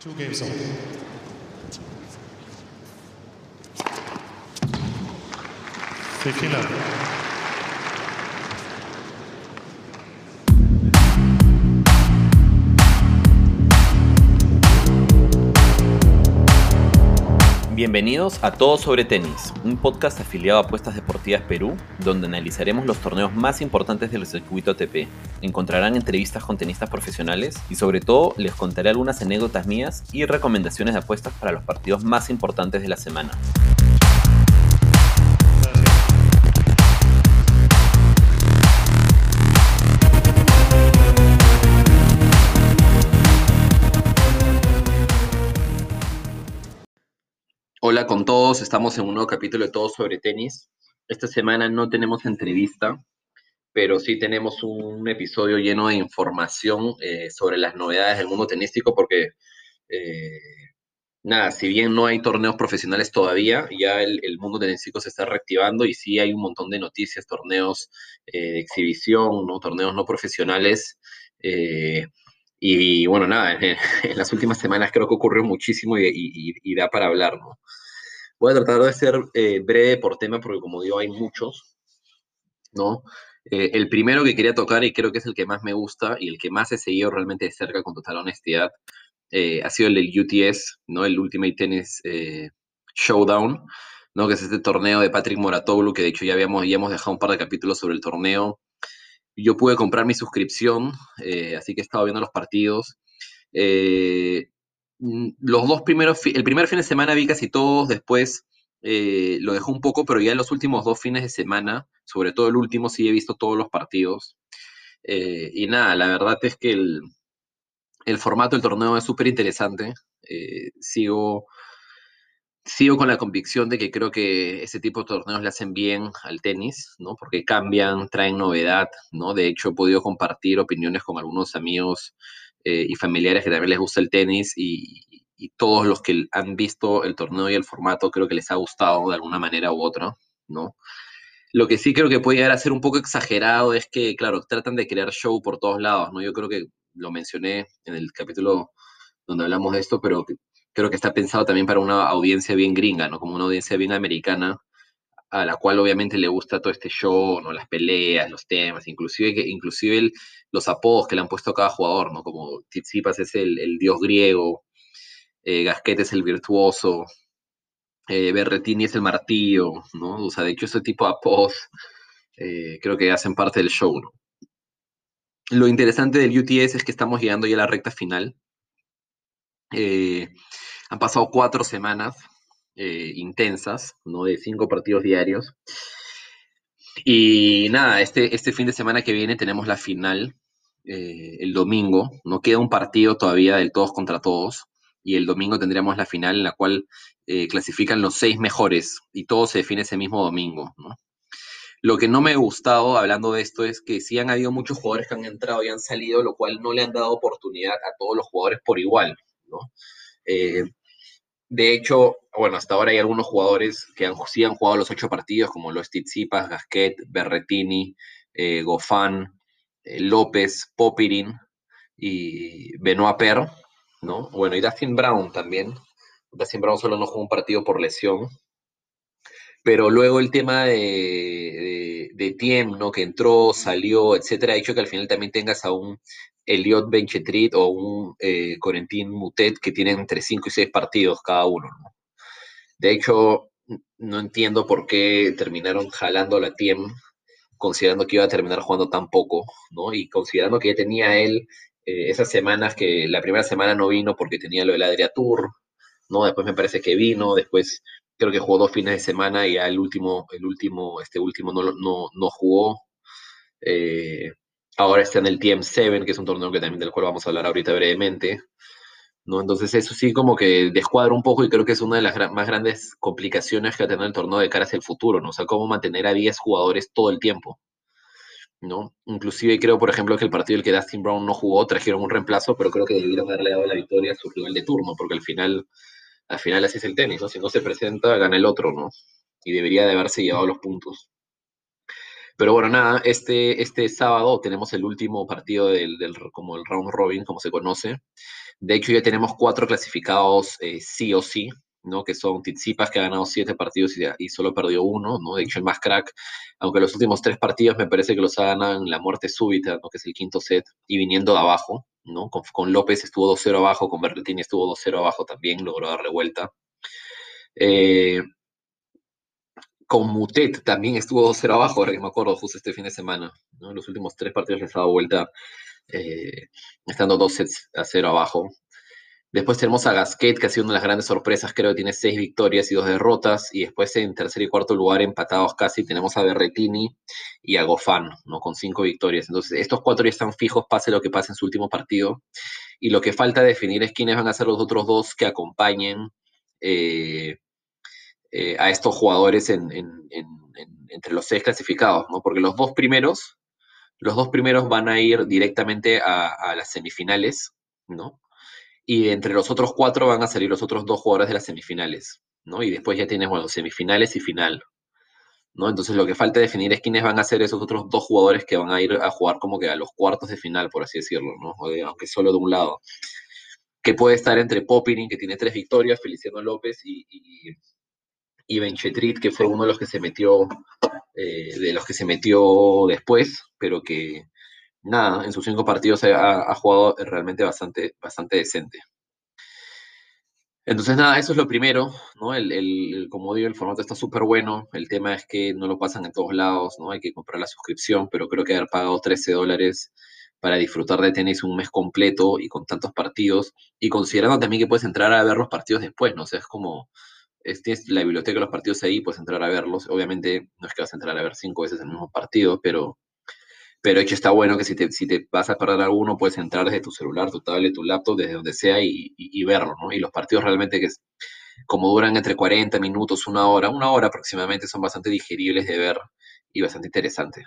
Two games on. Fifteen love. Bienvenidos a Todo sobre Tenis, un podcast afiliado a Apuestas Deportivas Perú, donde analizaremos los torneos más importantes del circuito ATP. Encontrarán entrevistas con tenistas profesionales y sobre todo les contaré algunas anécdotas mías y recomendaciones de apuestas para los partidos más importantes de la semana. Hola con todos, estamos en un nuevo capítulo de Todo sobre Tenis. Esta semana no tenemos entrevista, pero sí tenemos un episodio lleno de información eh, sobre las novedades del mundo tenístico, porque, eh, nada, si bien no hay torneos profesionales todavía, ya el, mundo tenístico se está reactivando y sí hay un montón de noticias, torneos eh, de exhibición, ¿no? torneos no profesionales. Y bueno, nada, en, las últimas semanas creo que ocurrió muchísimo y, da para hablar, ¿no? Voy a tratar de ser eh, breve por tema porque como digo, hay muchos, ¿no? Eh, el primero que quería tocar y creo que es el que más me gusta y el que más he seguido realmente de cerca con total honestidad eh, ha sido el del UTS, ¿no? El Ultimate Tennis Showdown, ¿no? Que es este torneo de Patrick Moratoglu que de hecho ya habíamos, ya hemos dejado un par de capítulos sobre el torneo yo pude comprar mi suscripción, eh, así que he estado viendo los partidos. Eh, los dos primeros, el primer fin de semana vi casi todos, después eh, lo dejé un poco, pero ya en los últimos dos fines de semana, sobre todo el último, sí he visto todos los partidos. y nada, la verdad es que el, el formato del torneo es súper interesante. sigo sigo con la convicción de que creo que ese tipo de torneos le hacen bien al tenis, ¿no? Porque cambian, traen novedad, ¿no? De hecho, he podido compartir opiniones con algunos amigos eh, y familiares que también les gusta el tenis y, todos los que han visto el torneo y el formato creo que les ha gustado de alguna manera u otra, ¿no? Lo que sí creo que puede llegar a ser un poco exagerado es que, claro, tratan de crear show por todos lados, ¿no? Yo creo que lo mencioné en el capítulo donde hablamos de esto, pero creo que está pensado también para una audiencia bien gringa, ¿no? Como una audiencia bien americana, a la cual obviamente le gusta todo este show, ¿no? Las peleas, los temas, inclusive, que, inclusive los apodos que le han puesto a cada jugador, ¿no? Como Tsitsipas es el, dios griego, eh, es el virtuoso, eh, Berretini es el martillo, ¿no? O sea, de hecho, ese tipo de apodos eh, creo que hacen parte del show. Lo interesante del UTS es que estamos llegando ya a la recta final. Eh, han pasado cuatro semanas eh, intensas, ¿no? De cinco partidos diarios. Y nada, este, este fin de semana que viene tenemos la final, eh, el domingo. No queda un partido todavía del todos contra todos. Y el domingo tendremos la final en la cual clasifican los seis mejores y todo se define ese mismo domingo, ¿no? Lo que no me ha gustado hablando de esto es que sí han habido muchos jugadores que han entrado y han salido, lo cual no le han dado oportunidad a todos los jugadores por igual. Eh, de hecho, bueno, hasta ahora hay algunos jugadores que han, sí han jugado los ocho partidos, como los Tizipas, Gasquet, Berretini, eh, Gofán, eh, López, Popirin y Benoit Per, ¿no? Bueno, y Dustin Brown también. Dustin Brown solo no jugó un partido por lesión. Pero luego el tema de, de, Tiem, ¿no? Que entró, salió, etcétera, ha hecho que al final también tengas a un Eliot Benchetrit o un eh, Corentin Mutet que tienen entre 5 y 6 partidos cada uno. De hecho, no entiendo por qué terminaron jalando la Tiem, considerando que iba a terminar jugando tan poco, ¿no? Y considerando que ya tenía él eh, esas semanas que la primera semana no vino porque tenía lo del Adria Tour, ¿no? Después me parece que vino, después creo que jugó dos fines de semana y ya el último, el último, este último no, no, no jugó. Eh, Ahora está en el TM7, que es un torneo que también del cual vamos a hablar ahorita brevemente. ¿no? Entonces eso sí como que descuadra un poco y creo que es una de las más grandes complicaciones que va a tener el torneo de cara hacia el futuro, ¿no? O sea, cómo mantener a 10 jugadores todo el tiempo, ¿no? Inclusive creo, por ejemplo, que el partido en el que Dustin Brown no jugó, trajeron un reemplazo, pero creo que debieron haberle dado la victoria a su rival de turno, porque al final, al final así es el tenis, ¿no? Si no se presenta, gana el otro, ¿no? Y debería de haberse llevado los puntos. Pero bueno, nada, este, este sábado tenemos el último partido del, como el round robin, como se conoce. De hecho, ya tenemos cuatro clasificados eh, sí o sí, ¿no? Que son Tizipas, que ha ganado siete partidos y, solo perdió uno, ¿no? De hecho, el más crack, aunque los últimos tres partidos me parece que los ha ganado en la muerte súbita. Que es el quinto set, y viniendo de abajo, ¿no? Con, López estuvo 2-0 abajo, con Berretini estuvo 2-0 abajo también, logró darle vuelta. Eh, con Mutet también estuvo 2-0 abajo, que me acuerdo, justo este fin de semana. ¿no? Los últimos tres partidos les ha dado vuelta, eh, estando 2 sets a 0 abajo. Después tenemos a Gasquet, que ha sido una de las grandes sorpresas, creo que tiene seis victorias y dos derrotas. Y después en tercer y cuarto lugar, empatados casi, tenemos a Berretini y a Gofán, ¿no? Con cinco victorias. Entonces, estos cuatro ya están fijos, pase lo que pase en su último partido. Y lo que falta definir es quiénes van a ser los otros dos que acompañen eh, eh, a estos jugadores entre los seis clasificados, ¿no? Porque los dos primeros, los dos primeros van a ir directamente a, las semifinales, ¿no? Y entre los otros cuatro van a salir los otros dos jugadores de las semifinales, ¿no? Y después ya tienes, bueno, semifinales y final, ¿no? Entonces lo que falta definir es quiénes van a ser esos otros dos jugadores que van a ir a jugar como que a los cuartos de final, por así decirlo, ¿no? aunque solo de un lado. Que puede estar entre Popirin, que tiene tres victorias, Feliciano López y, y Benchetrit, que fue uno de los que se metió, eh, de los que se metió después, pero que nada, en sus cinco partidos ha, jugado realmente bastante, bastante decente. Entonces, nada, eso es lo primero, ¿no? El, como digo, el formato está súper bueno. El tema es que no lo pasan en todos lados, ¿no? Hay que comprar la suscripción, pero creo que haber pagado 13 dólares para disfrutar de tenis un mes completo y con tantos partidos, y considerando también que puedes entrar a ver los partidos después, ¿no? O sea, es como, la biblioteca de los partidos ahí, puedes entrar a verlos. Obviamente no es que vas a entrar a ver cinco veces el mismo partido, pero, pero está bueno que si te, si te vas a parar alguno, puedes entrar desde tu celular, tu tablet, tu laptop, desde donde sea y, y, verlo, ¿no? Y los partidos realmente que es, como duran entre 40 minutos, una hora, una hora aproximadamente, son bastante digeribles de ver y bastante interesantes.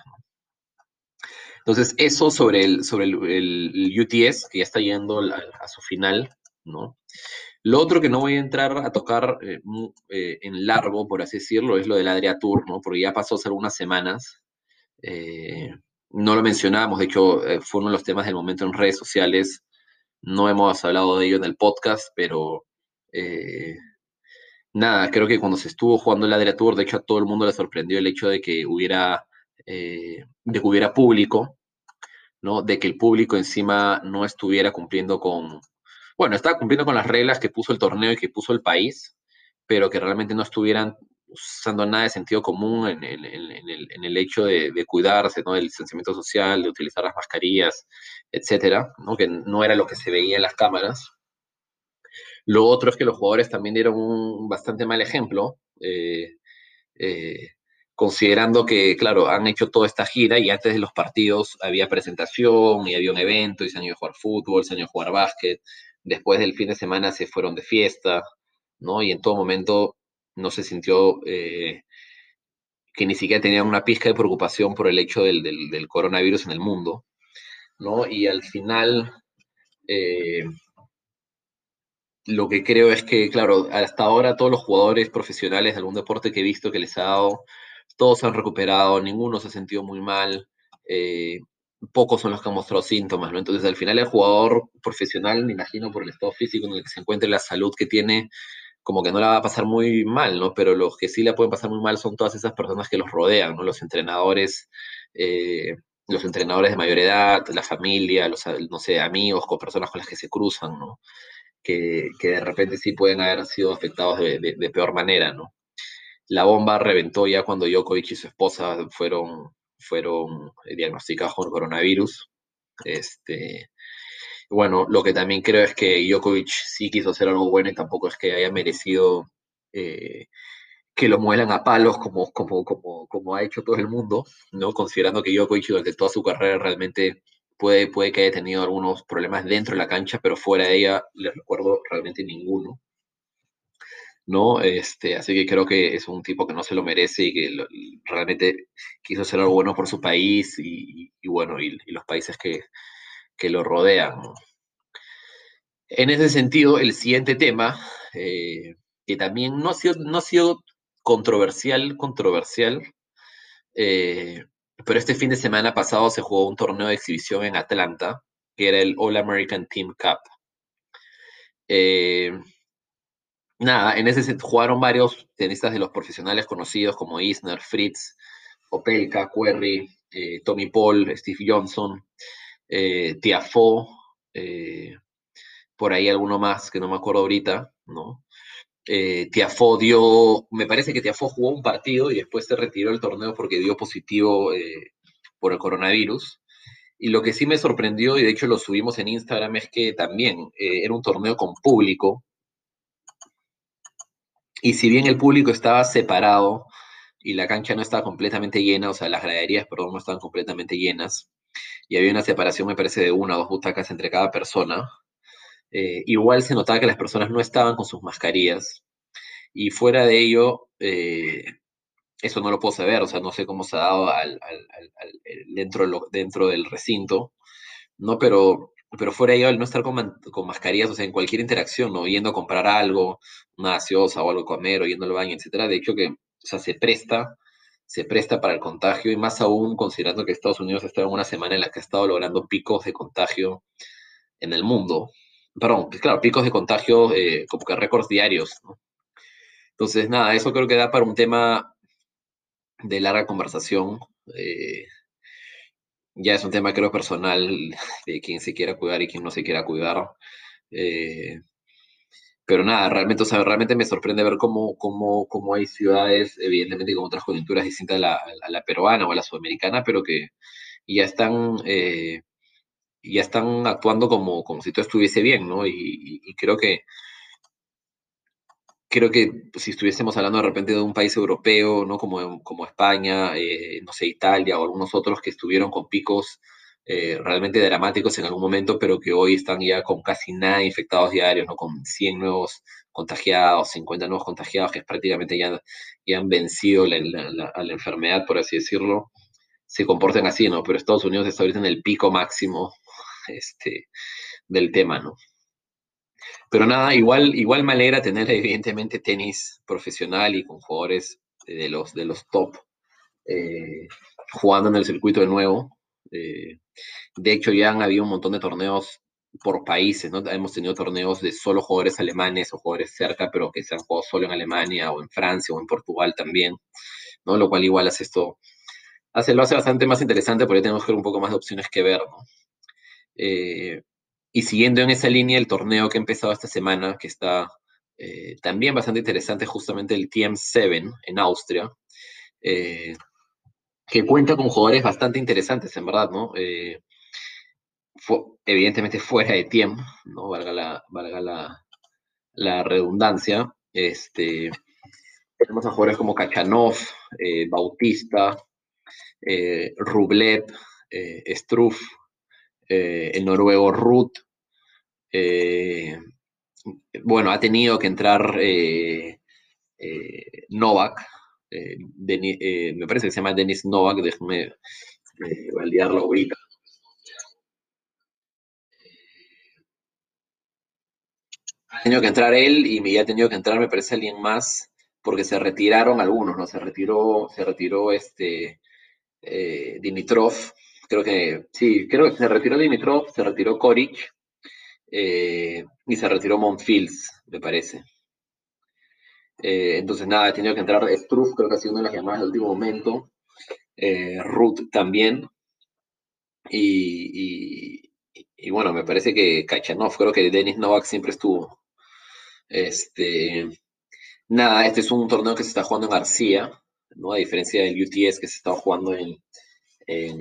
Entonces, eso sobre el, sobre el, UTS, que ya está yendo a su final, ¿no? Lo otro que no voy a entrar a tocar eh, eh, en largo, por así decirlo, es lo del Adria Tour, ¿no? Porque ya pasó hace algunas semanas. Eh, no lo mencionamos, de hecho, fue uno de los temas del momento en redes sociales. No hemos hablado de ello en el podcast, pero nada, creo que cuando se estuvo jugando el Adria Tour, de hecho a todo el mundo le sorprendió el hecho de que hubiera, de que hubiera público, ¿no? De que el público encima no estuviera cumpliendo con, bueno, estaba cumpliendo con las reglas que puso el torneo y que puso el país, pero que realmente no estuvieran usando nada de sentido común en el, hecho de, cuidarse, ¿no? Del distanciamiento social, de utilizar las mascarillas, etcétera, ¿no? Que no era lo que se veía en las cámaras. Lo otro es que los jugadores también dieron un bastante mal ejemplo, eh, eh, considerando que, claro, han hecho toda esta gira y antes de los partidos había presentación y había un evento y se han ido a jugar fútbol, se han ido a jugar básquet, después del fin de semana se fueron de fiesta, ¿no? Y en todo momento no se sintió eh, que ni siquiera tenían una pizca de preocupación por el hecho del, coronavirus en el mundo, ¿no? Y al final, eh, lo que creo es que, claro, hasta ahora todos los jugadores profesionales de algún deporte que he visto que les ha dado, todos se han recuperado, ninguno se ha sentido muy mal. Eh, pocos son los que han mostrado síntomas, ¿no? Entonces, al final, el jugador profesional, me imagino, por el estado físico en el que se encuentra, la salud que tiene, como que no la va a pasar muy mal, ¿no? Pero los que sí la pueden pasar muy mal son todas esas personas que los rodean, ¿no? Los entrenadores, eh, los entrenadores de mayor edad, la familia, los, no sé, amigos, personas con las que se cruzan, ¿no? Que, que de repente sí pueden haber sido afectados de, de peor manera, ¿no? La bomba reventó ya cuando Djokovic y su esposa fueron fueron eh, diagnosticados con coronavirus. Este, bueno, lo que también creo es que Djokovic sí quiso hacer algo bueno y tampoco es que haya merecido eh, que lo muelan a palos como, como, como, como ha hecho todo el mundo, ¿no? Considerando que Djokovic durante toda su carrera realmente puede, puede que haya tenido algunos problemas dentro de la cancha, pero fuera de ella, les recuerdo realmente ninguno. ¿no? Este, así que creo que es un tipo que no se lo merece y que realmente quiso hacer algo bueno por su país y, bueno, y, los países que, lo rodean. En ese sentido, el siguiente tema, eh, que también no ha sido, no ha sido controversial, controversial, eh, Pero este fin de semana pasado se jugó un torneo de exhibición en Atlanta, que era el All American Team Cup. Eh, nada, en ese se jugaron varios tenistas de los profesionales conocidos como Isner, Fritz, Opelka, Querry, Tommy Paul, Steve Johnson, eh, Tiafo, eh, por ahí alguno más que no me acuerdo ahorita, ¿no? Eh, Tiafo dio, me parece que Tiafo jugó un partido y después se retiró del torneo porque dio positivo eh, por el coronavirus. Y lo que sí me sorprendió, y de hecho lo subimos en Instagram, es que también eh, era un torneo con público. Y si bien el público estaba separado y la cancha no estaba completamente llena, o sea, las graderías, perdón, no estaban completamente llenas, y había una separación, me parece, de una o dos butacas entre cada persona, eh, igual se notaba que las personas no estaban con sus mascarillas. Y fuera de ello, eh, eso no lo puedo saber, o sea, no sé cómo se ha dado al, al, dentro, dentro del recinto, ¿no? Pero, pero fuera ello, al no estar con, con, mascarillas, o sea, en cualquier interacción, ¿no? Yendo a comprar algo, una gaseosa o algo a comer, o yendo al baño, etcétera, de hecho que, o sea, se presta, se presta para el contagio, y más aún considerando que Estados Unidos está en una semana en la que ha estado logrando picos de contagio en el mundo, perdón, pues claro, picos de contagio eh, como que récords diarios, ¿no? Entonces, nada, eso creo que da para un tema de larga conversación. Eh, ya es un tema, creo, personal de quién se quiera cuidar y quién no se quiera cuidar. Eh, pero nada, realmente, o sea, realmente me sorprende ver cómo, cómo, cómo hay ciudades, evidentemente con otras coyunturas distintas a la, a la peruana o a la sudamericana, pero que ya están eh, ya están actuando como, como si todo estuviese bien, ¿no? Y, creo que creo que si estuviésemos hablando de repente de un país europeo, ¿no? Como, como España, eh, no sé, Italia o algunos otros que estuvieron con picos eh, realmente dramáticos en algún momento, pero que hoy están ya con casi nada infectados diarios, ¿no? Con 100 nuevos contagiados, 50 nuevos contagiados, que prácticamente ya, ya han vencido la, la, la enfermedad, por así decirlo, se comportan así, ¿no? Pero Estados Unidos está ahorita en el pico máximo este, del tema, ¿no? Pero nada, igual, igual me alegra tener evidentemente tenis profesional y con jugadores de los, de los top eh, jugando en el circuito de nuevo. Eh, de hecho, ya han habido un montón de torneos por países, ¿no? Hemos tenido torneos de solo jugadores alemanes o jugadores cerca, pero que se han jugado solo en Alemania o en Francia o en Portugal también, ¿no? Lo cual igual hace esto, hace, lo hace bastante más interesante porque tenemos que ver un poco más de opciones que ver, ¿no? Eh, y siguiendo en esa línea, el torneo que ha empezado esta semana, que está eh, también bastante interesante, justamente el TM7 en Austria, eh, que cuenta con jugadores bastante interesantes, en verdad, ¿no? Eh, evidentemente fuera de TM, ¿no? Valga la, valga la, redundancia. Este, tenemos a jugadores como Kachanov, eh, Bautista, eh, Rublev, Struff, eh, el noruego Ruth, bueno, ha tenido que entrar eh, eh Novak, eh, me parece que se llama Denis Novak, déjame validarlo ahorita. Ha tenido que entrar él y me ha tenido que entrar, me parece, alguien más, porque se retiraron algunos, ¿no? Se retiró, se retiró este Dimitrov, creo que sí, creo que se retiró Dimitrov, se retiró Koric eh, y se retiró Monfils, me parece. Eh, entonces, nada, he tenido que entrar Struff, creo que ha sido una de las llamadas del último momento. Eh, Ruth también. Y, bueno, me parece que Kachanov, creo que Denis Novak siempre estuvo. Este, nada, este es un torneo que se está jugando en García, ¿no? A diferencia del UTS que se está jugando en, en,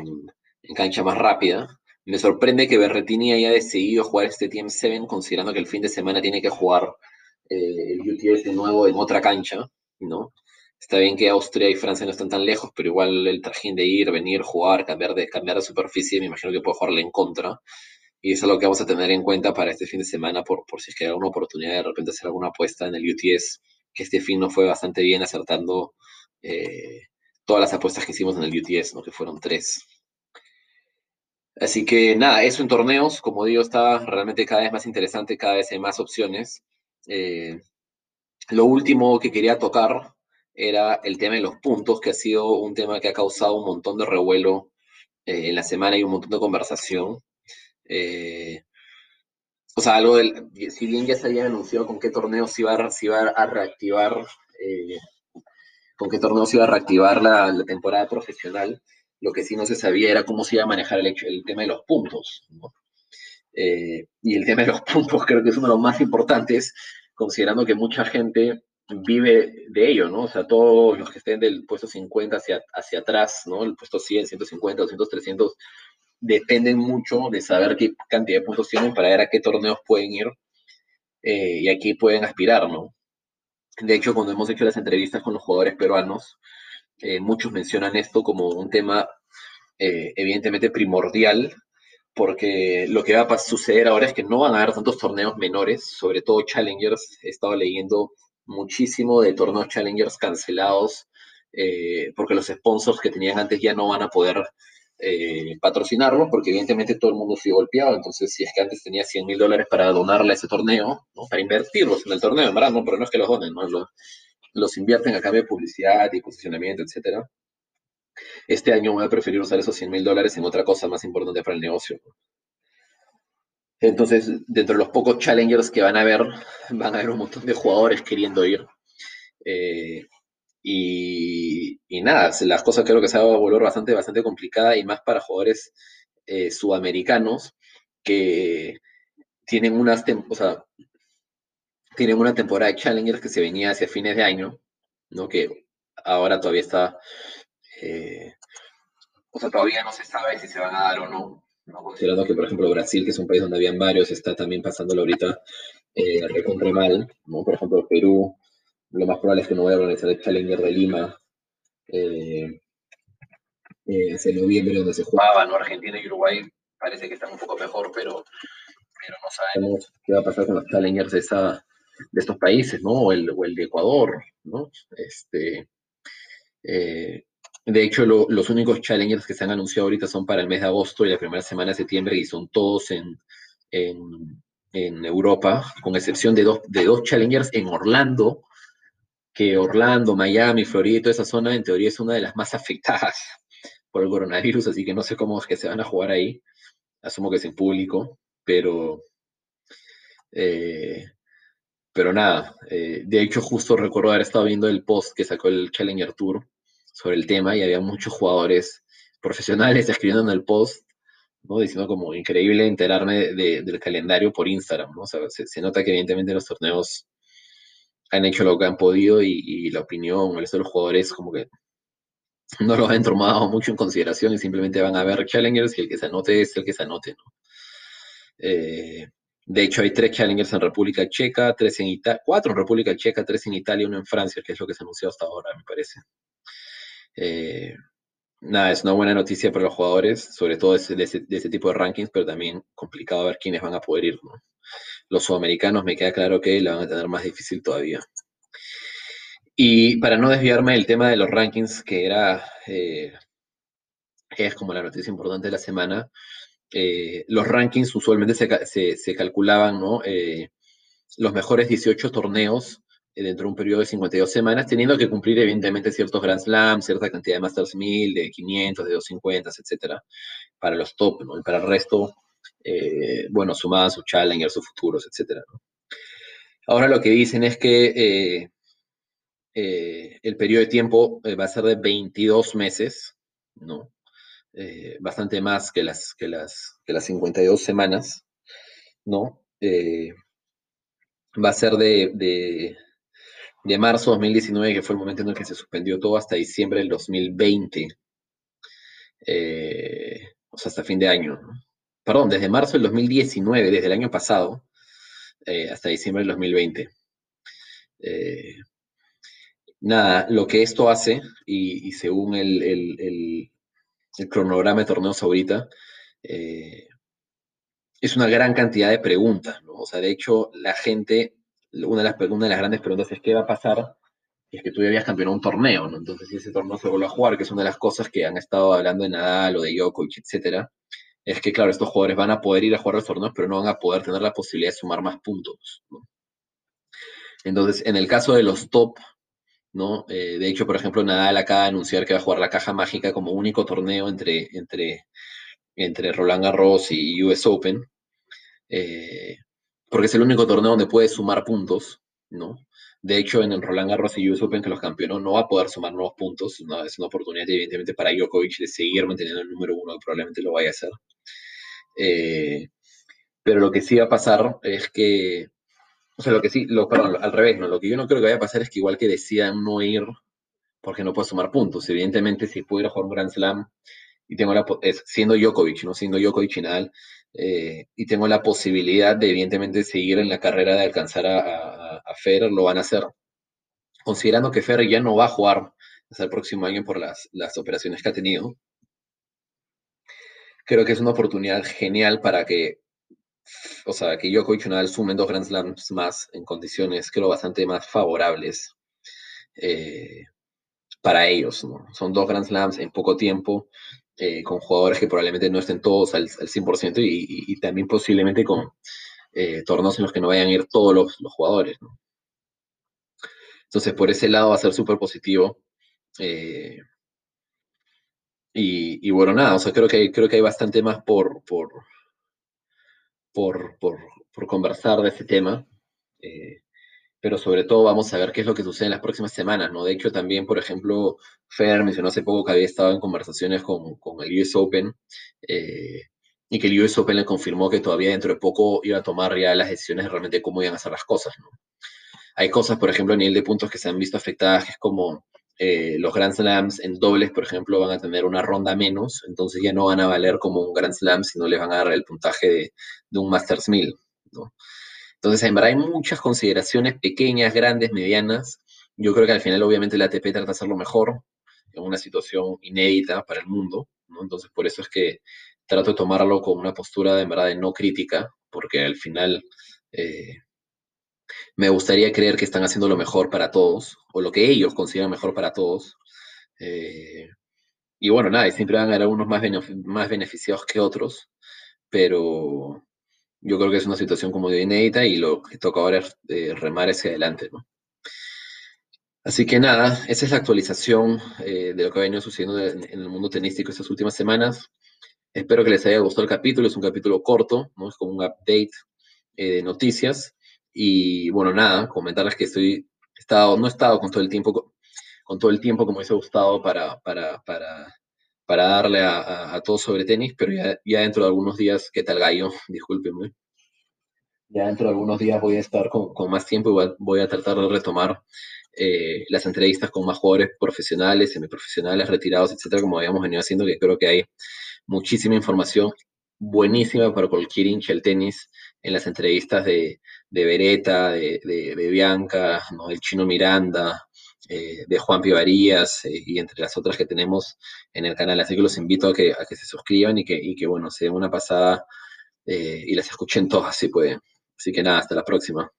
en cancha más rápida. Me sorprende que Berretini haya decidido jugar este Team 7 considerando que el fin de semana tiene que jugar eh, el UTS de nuevo en otra cancha, ¿no? Está bien que Austria y Francia no están tan lejos, pero igual el trajín de ir, venir, jugar, cambiar de, cambiar de superficie, me imagino que puede jugarle en contra. Y eso es lo que vamos a tener en cuenta para este fin de semana, por, por si es que hay alguna oportunidad de repente hacer alguna apuesta en el UTS, que este fin no fue bastante bien acertando eh, todas las apuestas que hicimos en el UTS, ¿no? que fueron tres. Así que nada, eso en torneos, como digo, está realmente cada vez más interesante, cada vez hay más opciones. Eh, lo último que quería tocar era el tema de los puntos, que ha sido un tema que ha causado un montón de revuelo eh, en la semana y un montón de conversación. Eh, o sea, algo del, si bien ya se había anunciado con qué torneo se iba, a reactivar, con qué torneo se iba a reactivar la, temporada profesional, lo que sí no se sabía era cómo se iba a manejar el tema de los puntos. Y el tema de los puntos creo que es uno de los más importantes, considerando que mucha gente vive de ello, ¿no? O sea, todos los que estén del puesto 50 hacia, hacia atrás, ¿no? El puesto 100, 150, 200, 300, dependen mucho de saber qué cantidad de puntos tienen para ver a qué torneos pueden ir eh, y a qué pueden aspirar, ¿no? De hecho, cuando hemos hecho las entrevistas con los jugadores peruanos, eh, muchos mencionan esto como un tema eh, evidentemente primordial, porque lo que va a suceder ahora es que no van a haber tantos torneos menores, sobre todo challengers. He estado leyendo muchísimo de torneos challengers cancelados eh, porque los sponsors que tenían antes ya no van a poder eh, patrocinarlos porque evidentemente todo el mundo se golpeado. Entonces, si es que antes tenía 100 mil dólares para donarle a ese torneo, para invertirlos en el torneo, en verdad, no, pero no es que los donen, ¿no? los, los invierten a cambio de publicidad y posicionamiento, etcétera. Este año voy a preferir usar esos 100 mil dólares en otra cosa más importante para el negocio. Entonces, dentro de los pocos challengers que van a haber, van a haber un montón de jugadores queriendo ir. Eh, y, nada, las cosas creo que se va a volver bastante, bastante complicada y más para jugadores eh, sudamericanos que tienen unas, o sea, tienen una temporada de challengers que se venía hacia fines de año, ¿no? Que ahora todavía está, eh, o sea, todavía no se sabe si se van a dar o no. Considerando que, por ejemplo, Brasil, que es un país donde habían varios, está también pasándolo ahorita eh, recontra mal, ¿no? Por ejemplo, Perú, lo más probable es que no vaya a organizar el Challenger de Lima eh, eh, hacia noviembre, donde se jugaba, ¿no? Argentina y Uruguay parece que están un poco mejor, pero, pero no sabemos qué va a pasar con los Challengers de, esa, de estos países, ¿no? O el, o el de Ecuador, ¿no? Este, eh, de hecho, los únicos challengers que se han anunciado ahorita son para el mes de agosto y la primera semana de septiembre y son todos en, en, Europa, con excepción de dos, de dos challengers en Orlando, que Orlando, Miami, Florida toda esa zona en teoría es una de las más afectadas por el coronavirus, así que no sé cómo es que se van a jugar ahí. Asumo que es en público, pero... Eh, pero nada, eh, de hecho justo recuerdo haber estado viendo el post que sacó el Challenger Tour sobre el tema y había muchos jugadores profesionales escribiendo en el post, ¿no? Diciendo como increíble enterarme del calendario por Instagram, ¿no? O sea, se, nota que evidentemente los torneos han hecho lo que han podido y, la opinión, el resto de los jugadores como que no los han tomado mucho en consideración y simplemente van a ver challengers y el que se anote es el que se anote, ¿no? Eh, de hecho, hay tres challengers en República Checa, tres en Italia, cuatro en República Checa, tres en Italia, uno en Francia, que es lo que se anunció hasta ahora, me parece. Eh, nada, es una buena noticia para los jugadores, sobre todo de ese, tipo de rankings, pero también complicado ver quiénes van a poder ir. Los sudamericanos me queda claro que la van a tener más difícil todavía. Y para no desviarme del tema de los rankings, que era eh, es como la noticia importante de la semana, eh, los rankings usualmente se, calculaban, ¿no? los mejores 18 torneos dentro de un periodo de 52 semanas, teniendo que cumplir evidentemente ciertos Grand Slams, cierta cantidad de Masters 1000, de 500, de 250, etcétera, para los top, ¿no? Y para el resto, eh, bueno, sumadas sus challengers, sus futuros, etcétera, Ahora lo que dicen es que eh, el periodo de tiempo va a ser de 22 meses, ¿no? bastante más que las, que, las, que las 52 semanas, ¿no? va a ser de marzo de 2019, que fue el momento en el que se suspendió todo, hasta diciembre del 2020. Eh, o sea, hasta fin de año. Perdón, desde marzo del 2019, desde el año pasado, eh, hasta diciembre del 2020. Eh, nada, lo que esto hace, y, según el, el, cronograma de torneos ahorita, es una gran cantidad de preguntas. O sea, de hecho, la gente una de, las, de las grandes preguntas es qué va a pasar si es que tú ya habías campeonado un torneo, ¿no? Entonces, si ese torneo se vuelve a jugar, que es una de las cosas que han estado hablando de Nadal o de Djokovic, etcétera, es que, claro, estos jugadores van a poder ir a jugar los torneos, pero no van a poder tener la posibilidad de sumar más puntos, ¿no? Entonces, en el caso de los top, ¿no? Eh, de hecho, por ejemplo, Nadal acaba de anunciar que va a jugar la caja mágica como único torneo entre, entre, entre Roland Garros y US Open, eh, porque es el único torneo donde puede sumar puntos, ¿no? De hecho, en el Roland Garros y US Open que los campeonó no va a poder sumar nuevos puntos, ¿no? es una oportunidad evidentemente para Djokovic de seguir manteniendo el número uno, probablemente lo vaya a hacer. Eh, pero lo que sí va a pasar es que o sea, lo que sí, perdón, al revés, ¿no? Lo que yo no creo que vaya a pasar es que igual que decidan no ir porque no puede sumar puntos. Evidentemente, si pudiera jugar un Grand Slam y tengo la, siendo Djokovic, ¿no? Siendo Djokovic y Nadal, eh, y tengo la posibilidad de, evidentemente, seguir en la carrera de alcanzar a, a, Federer, lo van a hacer. Considerando que Federer ya no va a jugar hasta el próximo año por las, las operaciones que ha tenido, creo que es una oportunidad genial para que o sea, que Djokovic y Nadal sumen dos Grand Slams más en condiciones, creo, bastante más favorables eh, para ellos. ¿no? Son dos Grand Slams en poco tiempo, eh, con jugadores que probablemente no estén todos al, 100% y, también posiblemente con eh, torneos en los que no vayan a ir todos los, jugadores. Entonces, por ese lado va a ser súper positivo. Y, y, bueno, nada, o sea, creo que, creo que hay bastante más por, por, por, por, por conversar de ese tema, eh, pero sobre todo vamos a ver qué es lo que sucede en las próximas semanas, ¿no? De hecho, también, por ejemplo, Fer mencionó hace poco que había estado en conversaciones con, con el US Open eh, y que el US Open le confirmó que todavía dentro de poco iba a tomar ya las decisiones de realmente cómo iban a hacer las cosas. Hay cosas, por ejemplo, a nivel de puntos que se han visto afectadas, que es como eh, los Grand Slams en dobles, por ejemplo, van a tener una ronda menos, entonces ya no van a valer como un Grand Slam, sino les van a dar el puntaje de, un Masters 1000, ¿no? Entonces, en verdad hay muchas consideraciones pequeñas, grandes, medianas. Yo creo que al final, obviamente, la ATP trata de hacerlo mejor en una situación inédita para el mundo, ¿no? Entonces, por eso es que trato de tomarlo con una postura de, verdad de no crítica, porque al final eh, me gustaría creer que están haciendo lo mejor para todos, o lo que ellos consideran mejor para todos. Eh, y bueno, nada, siempre van a haber algunos más, más beneficiados que otros, pero yo creo que es una situación como de inédita y lo que toca ahora es eh, remar hacia adelante, ¿no? Así que nada, esa es la actualización eh, de lo que ha venido sucediendo en, el mundo tenístico estas últimas semanas. Espero que les haya gustado el capítulo, es un capítulo corto, ¿no? Es como un update de noticias. Y bueno, nada, comentarles que estoy, estado, no he estado con todo el tiempo, con todo el tiempo como hubiese gustado para, para, para, para darle a, a, todo sobre tenis, pero ya, ya dentro de algunos días, ¿qué tal gallo? Discúlpenme. Ya dentro de algunos días voy a estar con, con más tiempo y voy a, tratar de retomar eh, las entrevistas con más jugadores profesionales, semiprofesionales, retirados, etcétera, como habíamos venido haciendo, que creo que hay muchísima información buenísima para cualquier hincha del tenis en las entrevistas de, de Beretta, de, de, Bianca, ¿no? el chino Miranda, eh, de Juan Pivarías eh, y entre las otras que tenemos en el canal. Así que los invito a que, a que se suscriban y que, y que, bueno, se den una pasada eh, y las escuchen todas si pueden. Así que nada, hasta la próxima.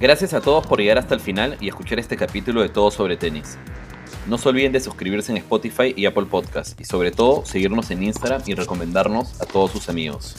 Gracias a todos por llegar hasta el final y escuchar este capítulo de Todo sobre Tenis. No se olviden de suscribirse en Spotify y Apple Podcast y sobre todo seguirnos en Instagram y recomendarnos a todos sus amigos.